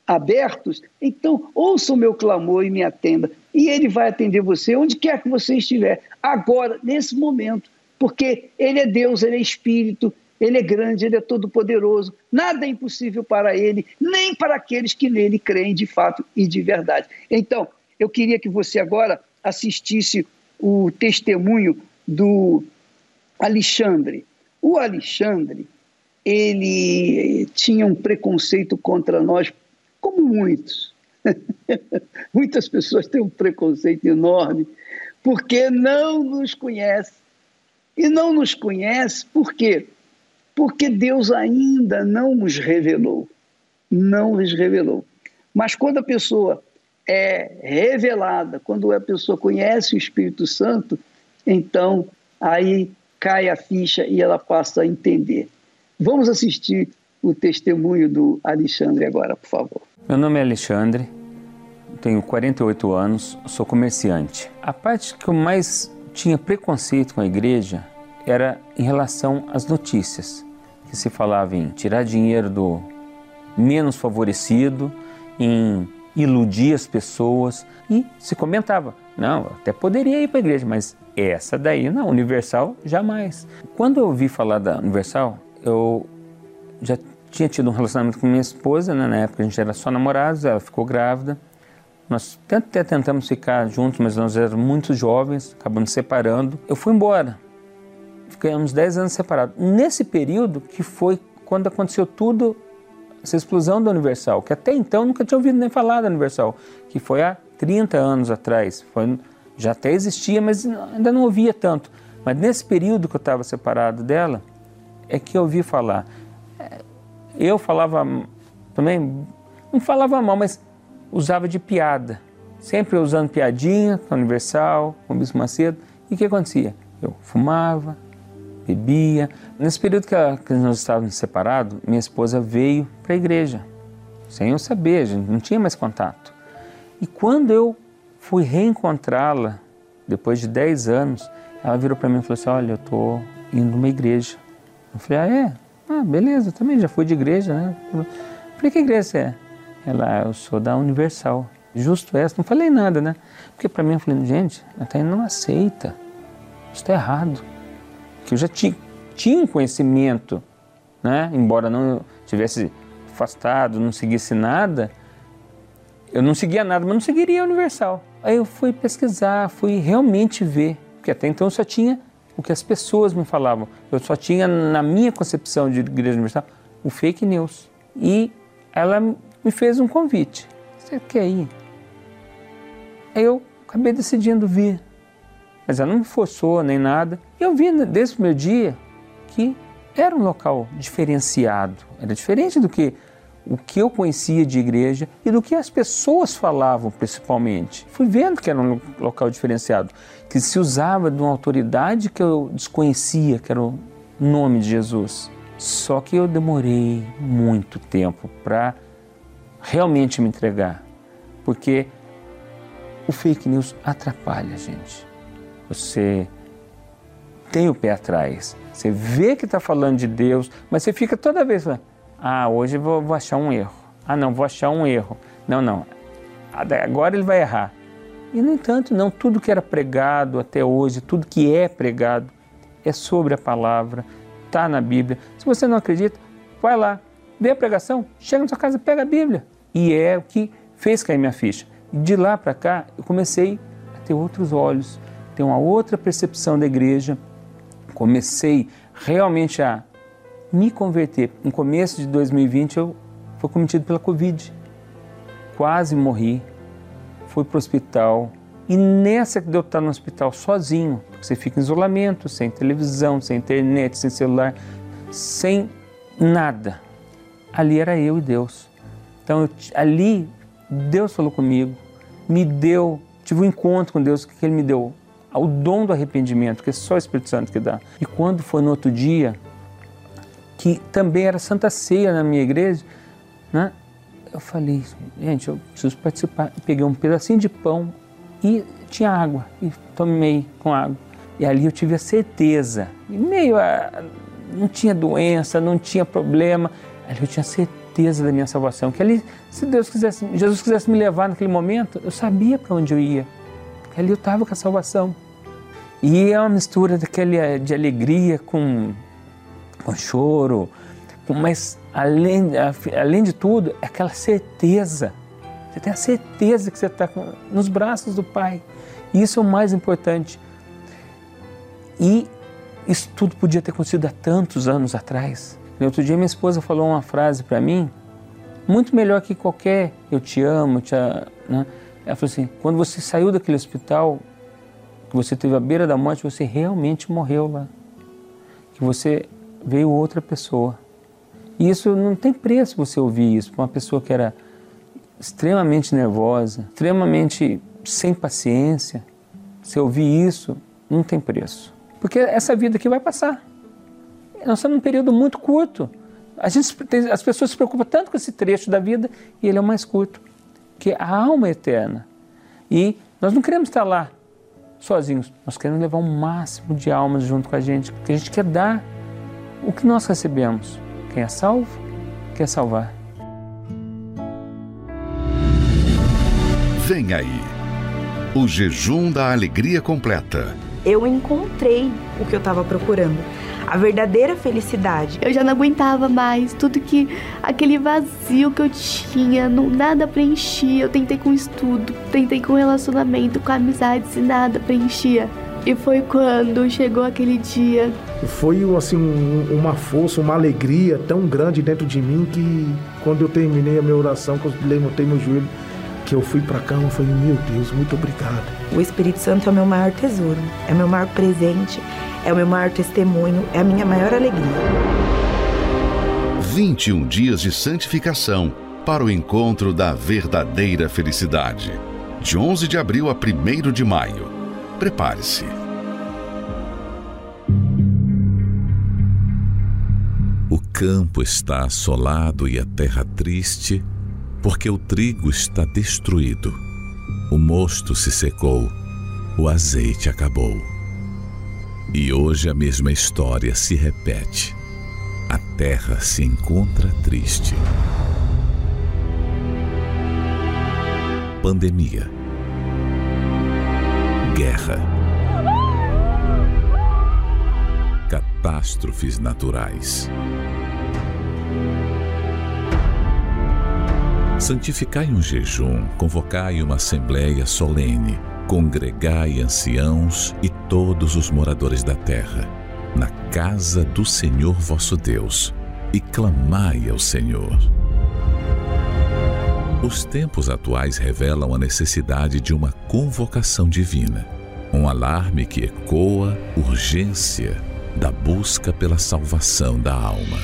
abertos, então ouça o meu clamor e me atenda. E ele vai atender você onde quer que você estiver, agora, nesse momento, porque ele é Deus, ele é Espírito, ele é grande, ele é todo-poderoso, nada é impossível para ele, nem para aqueles que nele creem de fato e de verdade. Então, eu queria que você agora assistisse o testemunho do Alexandre. O Alexandre, ele tinha um preconceito contra nós, como muitos. (laughs) Muitas pessoas têm um preconceito enorme, porque não nos conhece. E não nos conhece por quê? Porque Deus ainda não nos revelou. Não nos revelou. Mas quando a pessoa é revelada, quando a pessoa conhece o Espírito Santo, então aí cai a ficha e ela passa a entender. Vamos assistir o testemunho do Alexandre agora, por favor. Meu nome é Alexandre, tenho 48 anos, sou comerciante. A parte que eu mais tinha preconceito com a igreja era em relação às notícias, que se falava em tirar dinheiro do menos favorecido, em iludir as pessoas e se comentava, não, até poderia ir para a igreja, mas essa daí não, Universal jamais. Quando eu ouvi falar da Universal, eu já tinha tido um relacionamento com minha esposa, né? na época a gente era só namorados, ela ficou grávida. Nós até tentamos ficar juntos, mas nós éramos muito jovens, acabamos separando. Eu fui embora ficamos 10 anos separados. Nesse período que foi quando aconteceu tudo, essa explosão da Universal, que até então nunca tinha ouvido nem falar da Universal, que foi há 30 anos atrás. Foi, já até existia, mas ainda não ouvia tanto. Mas nesse período que eu estava separado dela, é que eu ouvi falar. É, eu falava também, não falava mal, mas usava de piada, sempre usando piadinha com Universal, com o Bispo Macedo. E o que acontecia? Eu fumava, bebia. Nesse período que, a, que nós estávamos separados, minha esposa veio para a igreja, sem eu saber, a gente não tinha mais contato. E quando eu fui reencontrá-la, depois de 10 anos, ela virou para mim e falou assim: Olha, eu estou indo numa igreja. Eu falei: Ah, é? Ah, beleza, também já fui de igreja, né? Eu falei: Que igreja você é? Ela, eu sou da Universal. Justo essa, não falei nada, né? Porque para mim, eu falei: Gente, até não aceita. Isso está errado. Que eu já tinha, tinha conhecimento, né? Embora não tivesse afastado, não seguisse nada, eu não seguia nada, mas não seguiria a Universal. Aí eu fui pesquisar, fui realmente ver, porque até então eu só tinha o que as pessoas me falavam. Eu só tinha, na minha concepção de igreja universal, o fake news. E ela me fez um convite. Você quer ir? Aí eu acabei decidindo vir. Mas ela não me forçou nem nada. Eu vi desde o meu dia que era um local diferenciado. Era diferente do que o que eu conhecia de igreja e do que as pessoas falavam, principalmente. Fui vendo que era um local diferenciado, que se usava de uma autoridade que eu desconhecia, que era o nome de Jesus. Só que eu demorei muito tempo para realmente me entregar, porque o fake news atrapalha a gente. Você tem o pé atrás, você vê que está falando de Deus, mas você fica toda vez falando, ah, hoje vou, vou achar um erro. Ah, não, vou achar um erro. Não, não. Agora ele vai errar. E, no entanto, não. Tudo que era pregado até hoje, tudo que é pregado, é sobre a palavra, está na Bíblia. Se você não acredita, vai lá, vê a pregação, chega na sua casa, pega a Bíblia. E é o que fez cair minha ficha. De lá para cá, eu comecei a ter outros olhos, ter uma outra percepção da igreja. Comecei realmente a me converter. No começo de 2020 eu fui cometido pela Covid. Quase morri. Fui para o hospital. E nessa que deu estar no hospital sozinho, porque você fica em isolamento, sem televisão, sem internet, sem celular, sem nada. Ali era eu e Deus. Então eu, ali Deus falou comigo, me deu, tive um encontro com Deus que Ele me deu, o dom do arrependimento, que é só o Espírito Santo que dá. E quando foi no outro dia, que também era Santa Ceia na minha igreja, né? Eu falei, gente, eu preciso participar. Peguei um pedacinho de pão e tinha água e tomei com água. E ali eu tive a certeza, e meio a, não tinha doença, não tinha problema, ali eu tinha certeza da minha salvação. Que ali, se Deus quisesse, Jesus quisesse me levar naquele momento, eu sabia para onde eu ia. Que ali eu estava com a salvação. E é uma mistura daquele de alegria com com choro, mas além, além de tudo, é aquela certeza. Você tem a certeza que você está nos braços do Pai. Isso é o mais importante. E isso tudo podia ter acontecido há tantos anos atrás. Outro dia, minha esposa falou uma frase para mim, muito melhor que qualquer eu te amo, te, né? ela falou assim: quando você saiu daquele hospital, que você teve à beira da morte, você realmente morreu lá. Que você veio outra pessoa. E isso não tem preço você ouvir isso uma pessoa que era extremamente nervosa, extremamente sem paciência. Você ouvir isso não tem preço. Porque essa vida aqui vai passar. Nós estamos num período muito curto. A gente, as pessoas se preocupam tanto com esse trecho da vida e ele é o mais curto, que a alma é eterna. E nós não queremos estar lá sozinhos, nós queremos levar o um máximo de almas junto com a gente, porque a gente quer dar o que nós recebemos. Quem é salvo, quer salvar. Vem aí, o jejum da alegria completa. Eu encontrei o que eu estava procurando a verdadeira felicidade. Eu já não aguentava mais tudo que aquele vazio que eu tinha, não, nada preenchia. Eu tentei com estudo, tentei com relacionamento, com amizades e nada preenchia. E foi quando chegou aquele dia. Foi assim uma força, uma alegria tão grande dentro de mim que quando eu terminei a minha oração, que eu levantei meu joelho, que eu fui para cá, eu falei, meu Deus, muito obrigado. O Espírito Santo é o meu maior tesouro, é o meu maior presente, é o meu maior testemunho, é a minha maior alegria. 21 dias de santificação, para o encontro da verdadeira felicidade. De 11 de abril a 1 de maio. Prepare-se. O campo está assolado e a terra triste, porque o trigo está destruído. O mosto se secou, o azeite acabou. E hoje a mesma história se repete. A terra se encontra triste. Pandemia. Guerra. Catástrofes naturais. Santificai um jejum, convocai uma assembleia solene, congregai anciãos e todos os moradores da terra, na casa do Senhor vosso Deus, e clamai ao Senhor. Os tempos atuais revelam a necessidade de uma convocação divina, um alarme que ecoa urgência da busca pela salvação da alma.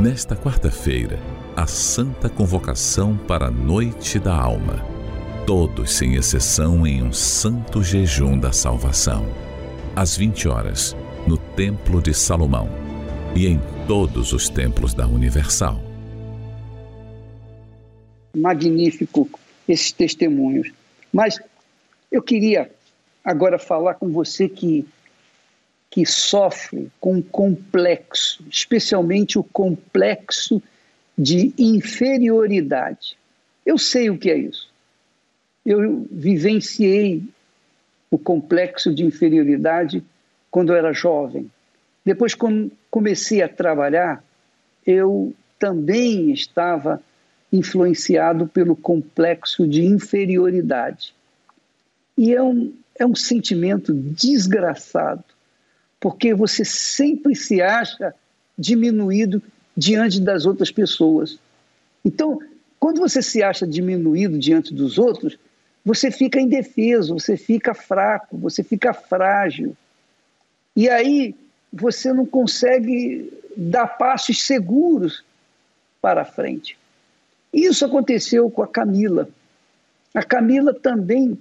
Nesta quarta-feira, a santa convocação para a noite da alma. Todos, sem exceção, em um santo jejum da salvação. Às 20 horas, no Templo de Salomão e em todos os templos da Universal. Magnífico esses testemunhos. Mas eu queria agora falar com você que que sofre com complexo, especialmente o complexo de inferioridade. Eu sei o que é isso. Eu vivenciei o complexo de inferioridade quando eu era jovem. Depois, quando comecei a trabalhar, eu também estava influenciado pelo complexo de inferioridade. E é um, é um sentimento desgraçado, porque você sempre se acha diminuído diante das outras pessoas. Então, quando você se acha diminuído diante dos outros, você fica indefeso, você fica fraco, você fica frágil. E aí você não consegue dar passos seguros para frente. Isso aconteceu com a Camila. A Camila também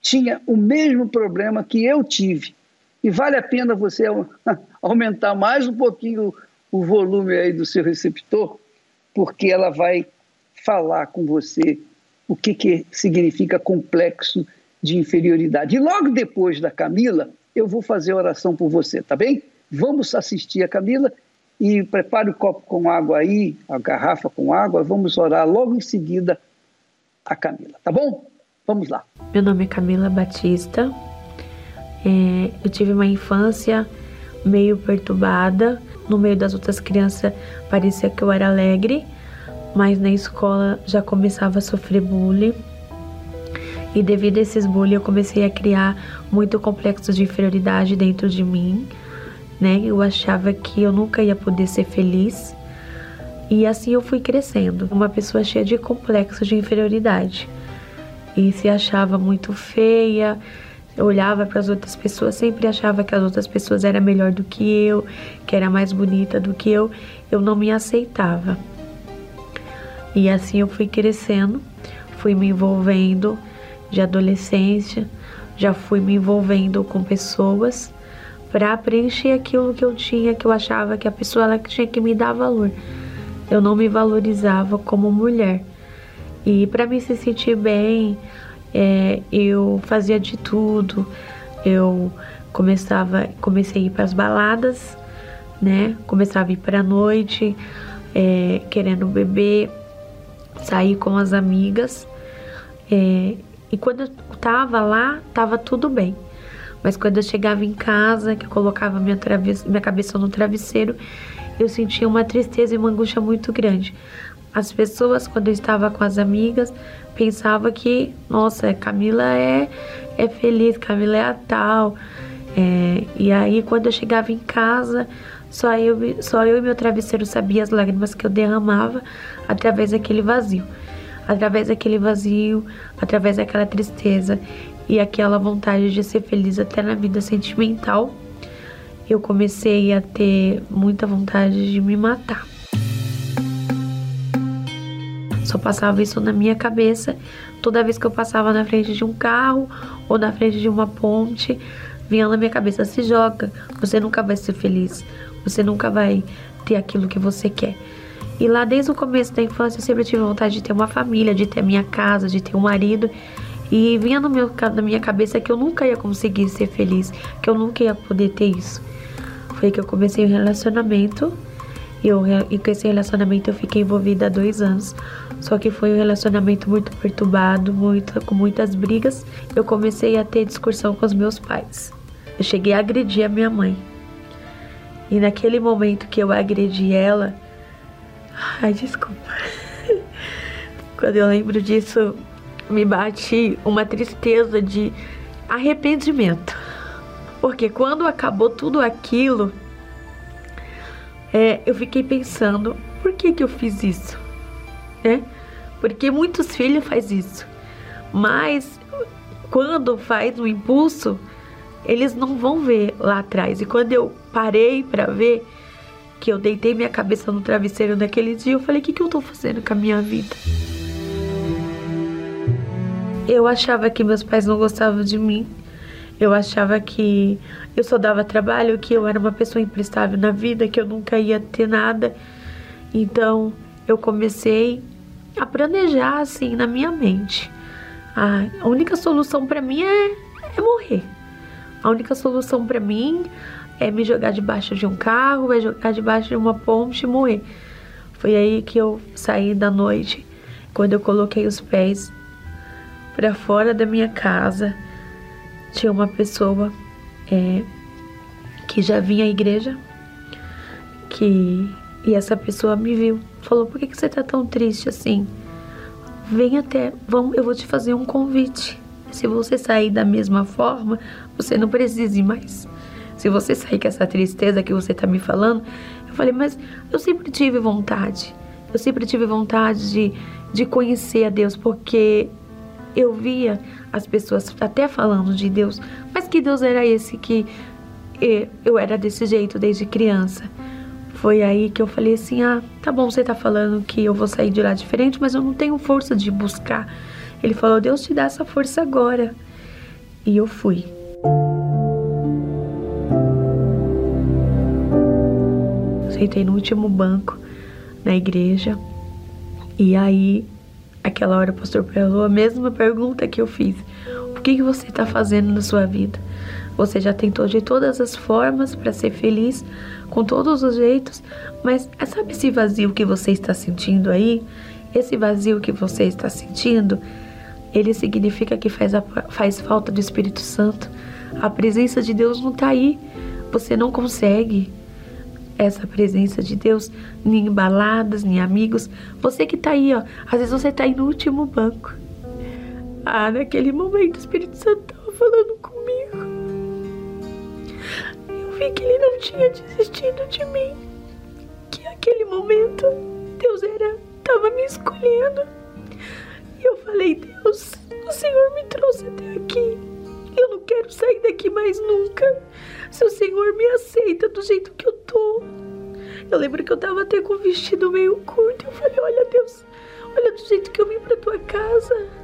tinha o mesmo problema que eu tive. E vale a pena você (laughs) aumentar mais um pouquinho o volume aí do seu receptor, porque ela vai falar com você o que, que significa complexo de inferioridade. E logo depois da Camila, eu vou fazer oração por você, tá bem? Vamos assistir a Camila e prepare o copo com água aí, a garrafa com água, vamos orar logo em seguida a Camila, tá bom? Vamos lá. Meu nome é Camila Batista. É, eu tive uma infância meio perturbada no meio das outras crianças parecia que eu era alegre, mas na escola já começava a sofrer bullying. E devido a esses bullying eu comecei a criar muito complexo de inferioridade dentro de mim, né? Eu achava que eu nunca ia poder ser feliz. E assim eu fui crescendo, uma pessoa cheia de complexo de inferioridade. E se achava muito feia, eu olhava para as outras pessoas, sempre achava que as outras pessoas eram melhor do que eu, que era mais bonita do que eu. Eu não me aceitava. E assim eu fui crescendo, fui me envolvendo de adolescência, já fui me envolvendo com pessoas para preencher aquilo que eu tinha, que eu achava que a pessoa ela tinha que me dar valor. Eu não me valorizava como mulher. E para me se sentir bem, é, eu fazia de tudo. Eu começava, comecei a ir para as baladas, né? Começava a ir para a noite, é, querendo beber, sair com as amigas. É, e quando eu tava lá, tava tudo bem. Mas quando eu chegava em casa, que eu colocava minha, minha cabeça no travesseiro, eu sentia uma tristeza e uma angústia muito grande. As pessoas, quando eu estava com as amigas, pensava que, nossa, Camila é, é feliz, Camila é a tal. É, e aí, quando eu chegava em casa, só eu, só eu e meu travesseiro sabia as lágrimas que eu derramava através daquele vazio. Através daquele vazio, através daquela tristeza e aquela vontade de ser feliz até na vida sentimental, eu comecei a ter muita vontade de me matar. Só passava isso na minha cabeça. Toda vez que eu passava na frente de um carro ou na frente de uma ponte, vinha na minha cabeça: se joga, você nunca vai ser feliz, você nunca vai ter aquilo que você quer. E lá desde o começo da infância eu sempre tive vontade de ter uma família, de ter minha casa, de ter um marido. E vinha no meu, na minha cabeça que eu nunca ia conseguir ser feliz, que eu nunca ia poder ter isso. Foi que eu comecei um relacionamento e, eu, e com esse relacionamento eu fiquei envolvida há dois anos. Só que foi um relacionamento muito perturbado, muito, com muitas brigas. Eu comecei a ter discussão com os meus pais. Eu cheguei a agredir a minha mãe. E naquele momento que eu agredi ela. Ai, desculpa. (laughs) Quando eu lembro disso, me bate uma tristeza de arrependimento. Porque quando acabou tudo aquilo, é, eu fiquei pensando, por que que eu fiz isso? É? Porque muitos filhos faz isso. Mas quando faz um impulso, eles não vão ver lá atrás. E quando eu parei para ver, que eu deitei minha cabeça no travesseiro naquele dia, eu falei: o que, que eu tô fazendo com a minha vida? Eu achava que meus pais não gostavam de mim. Eu achava que eu só dava trabalho, que eu era uma pessoa imprestável na vida, que eu nunca ia ter nada. Então eu comecei a planejar assim na minha mente. a única solução para mim é, é morrer. A única solução para mim é me jogar debaixo de um carro, é jogar debaixo de uma ponte e morrer. Foi aí que eu saí da noite, quando eu coloquei os pés para fora da minha casa tinha uma pessoa é, que já vinha à igreja, que e essa pessoa me viu, falou: "Por que, que você tá tão triste assim? Vem até, vamos, eu vou te fazer um convite. Se você sair da mesma forma, você não precisa ir mais. Se você sair com essa tristeza que você tá me falando, eu falei: "Mas eu sempre tive vontade. Eu sempre tive vontade de de conhecer a Deus, porque eu via as pessoas até falando de Deus, mas que Deus era esse que eu era desse jeito desde criança. Foi aí que eu falei assim: ah, tá bom, você tá falando que eu vou sair de lá diferente, mas eu não tenho força de buscar. Ele falou: Deus te dá essa força agora. E eu fui. Sentei no último banco na igreja. E aí Aquela hora o pastor falou a mesma pergunta que eu fiz. O que, que você está fazendo na sua vida? Você já tentou de todas as formas para ser feliz, com todos os jeitos, mas sabe esse vazio que você está sentindo aí? Esse vazio que você está sentindo, ele significa que faz, a, faz falta do Espírito Santo. A presença de Deus não está aí. Você não consegue essa presença de Deus, nem em baladas, nem amigos. Você que tá aí, ó, às vezes você tá aí no último banco. Ah, naquele momento o Espírito Santo tava falando vi que ele não tinha desistido de mim. Que naquele momento Deus era, tava me escolhendo. E eu falei, Deus, o Senhor me trouxe até aqui. Eu não quero sair daqui mais nunca. Se o Senhor me aceita do jeito que eu tô. Eu lembro que eu tava até com o vestido meio curto. Eu falei: Olha, Deus, olha do jeito que eu vim pra tua casa.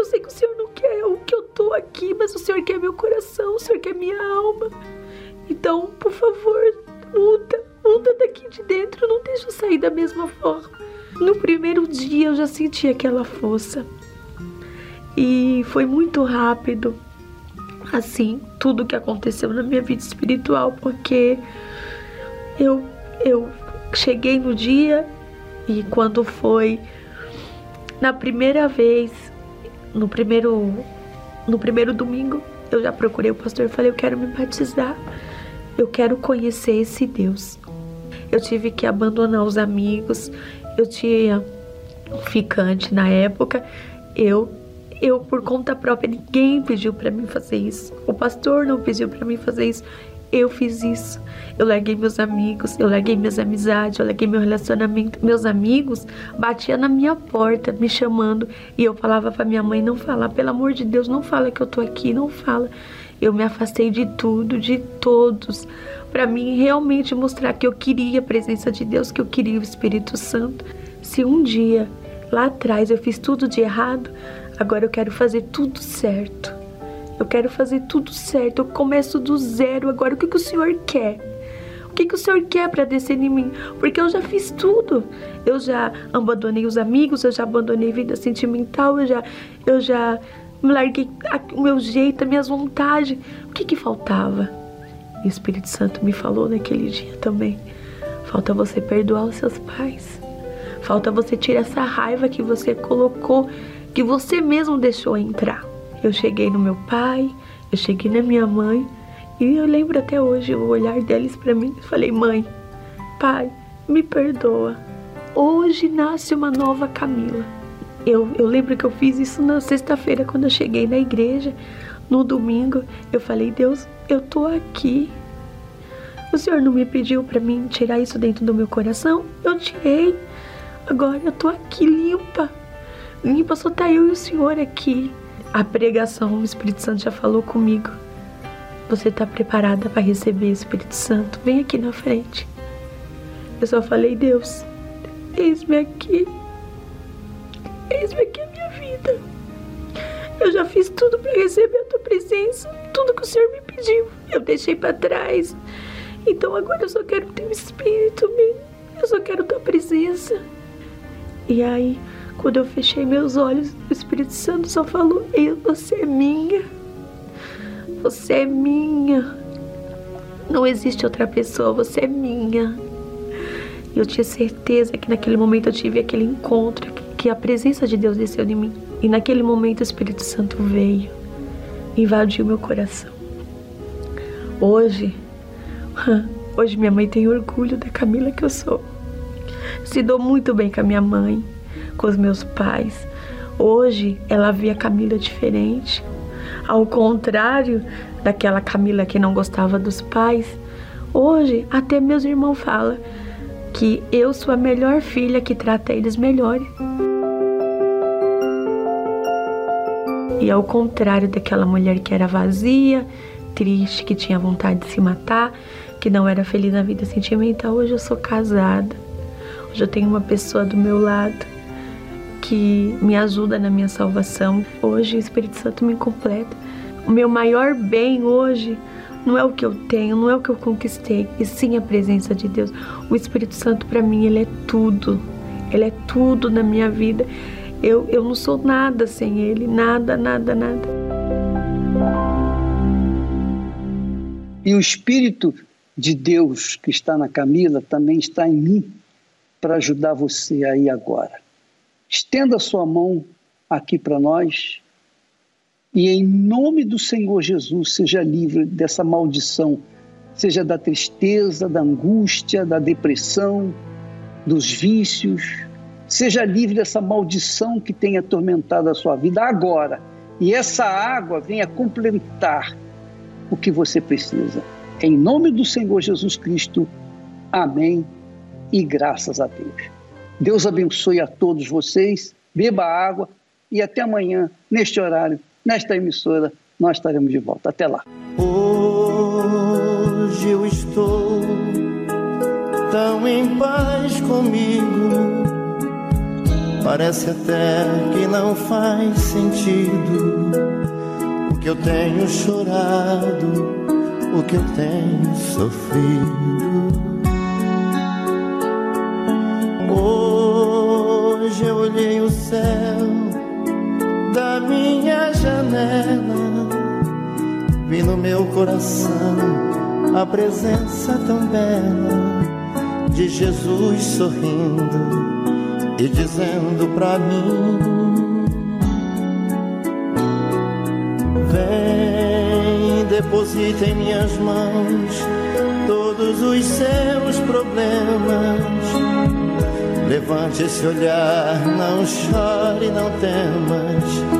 Eu sei que o Senhor não quer o que eu tô aqui, mas o Senhor quer meu coração, o Senhor quer minha alma. Então, por favor, muda, muda daqui de dentro, não deixa eu sair da mesma forma. No primeiro dia eu já senti aquela força. E foi muito rápido, assim, tudo que aconteceu na minha vida espiritual, porque eu, eu cheguei no dia e quando foi na primeira vez, no primeiro, no primeiro domingo, eu já procurei o pastor e falei: Eu quero me batizar, eu quero conhecer esse Deus. Eu tive que abandonar os amigos, eu tinha um ficante na época, eu eu por conta própria, ninguém pediu para mim fazer isso. O pastor não pediu para mim fazer isso. Eu fiz isso. Eu larguei meus amigos, eu larguei minhas amizades, eu larguei meu relacionamento. Meus amigos batiam na minha porta, me chamando, e eu falava para minha mãe: não fala, pelo amor de Deus, não fala que eu tô aqui, não fala. Eu me afastei de tudo, de todos, para mim realmente mostrar que eu queria a presença de Deus, que eu queria o Espírito Santo. Se um dia, lá atrás, eu fiz tudo de errado, agora eu quero fazer tudo certo. Eu quero fazer tudo certo. Eu começo do zero agora. O que, que o Senhor quer? O que, que o Senhor quer para descer em mim? Porque eu já fiz tudo. Eu já abandonei os amigos, eu já abandonei vida sentimental, eu já, eu já larguei o meu jeito, as minhas vontades. O que, que faltava? E o Espírito Santo me falou naquele dia também. Falta você perdoar os seus pais. Falta você tirar essa raiva que você colocou, que você mesmo deixou entrar. Eu cheguei no meu pai, eu cheguei na minha mãe, e eu lembro até hoje o olhar deles para mim. Falei, mãe, pai, me perdoa. Hoje nasce uma nova Camila. Eu, eu lembro que eu fiz isso na sexta-feira, quando eu cheguei na igreja. No domingo, eu falei, Deus, eu tô aqui. O Senhor não me pediu para mim tirar isso dentro do meu coração? Eu tirei. Agora eu tô aqui limpa. Limpa, só tá eu e o Senhor aqui. A pregação, o Espírito Santo já falou comigo. Você está preparada para receber o Espírito Santo? Vem aqui na frente. Eu só falei, Deus, eis-me aqui. Eis-me aqui a minha vida. Eu já fiz tudo para receber a tua presença. Tudo que o Senhor me pediu, eu deixei para trás. Então agora eu só quero teu Espírito, eu só quero tua presença. E aí, quando eu fechei meus olhos, o Espírito Santo só falou: Você é minha. Você é minha. Não existe outra pessoa, você é minha. Eu tinha certeza que naquele momento eu tive aquele encontro, que a presença de Deus desceu em mim. E naquele momento o Espírito Santo veio, invadiu meu coração. Hoje, (laughs) hoje minha mãe tem orgulho da Camila que eu sou. Se dou muito bem com a minha mãe, com os meus pais. Hoje ela vê a Camila diferente. Ao contrário daquela Camila que não gostava dos pais, hoje até meus irmãos falam que eu sou a melhor filha que trata eles melhor. E ao contrário daquela mulher que era vazia, triste, que tinha vontade de se matar, que não era feliz na vida sentimental, hoje eu sou casada. Hoje eu tenho uma pessoa do meu lado que me ajuda na minha salvação. Hoje o Espírito Santo me completa. O meu maior bem hoje não é o que eu tenho, não é o que eu conquistei, e sim a presença de Deus. O Espírito Santo para mim, ele é tudo. Ele é tudo na minha vida. Eu, eu não sou nada sem ele, nada, nada, nada. E o Espírito de Deus que está na Camila também está em mim para ajudar você aí agora. Estenda sua mão aqui para nós e, em nome do Senhor Jesus, seja livre dessa maldição, seja da tristeza, da angústia, da depressão, dos vícios. Seja livre dessa maldição que tem atormentado a sua vida agora. E essa água venha complementar o que você precisa. Em nome do Senhor Jesus Cristo. Amém. E graças a Deus. Deus abençoe a todos vocês, beba água e até amanhã, neste horário, nesta emissora, nós estaremos de volta. Até lá. Hoje eu estou tão em paz comigo, parece até que não faz sentido o que eu tenho chorado, o que eu tenho sofrido. Vi no meu coração a presença tão bela de Jesus sorrindo e dizendo pra mim: Vem, deposita em minhas mãos todos os seus problemas Levante esse olhar, não chore, não temas.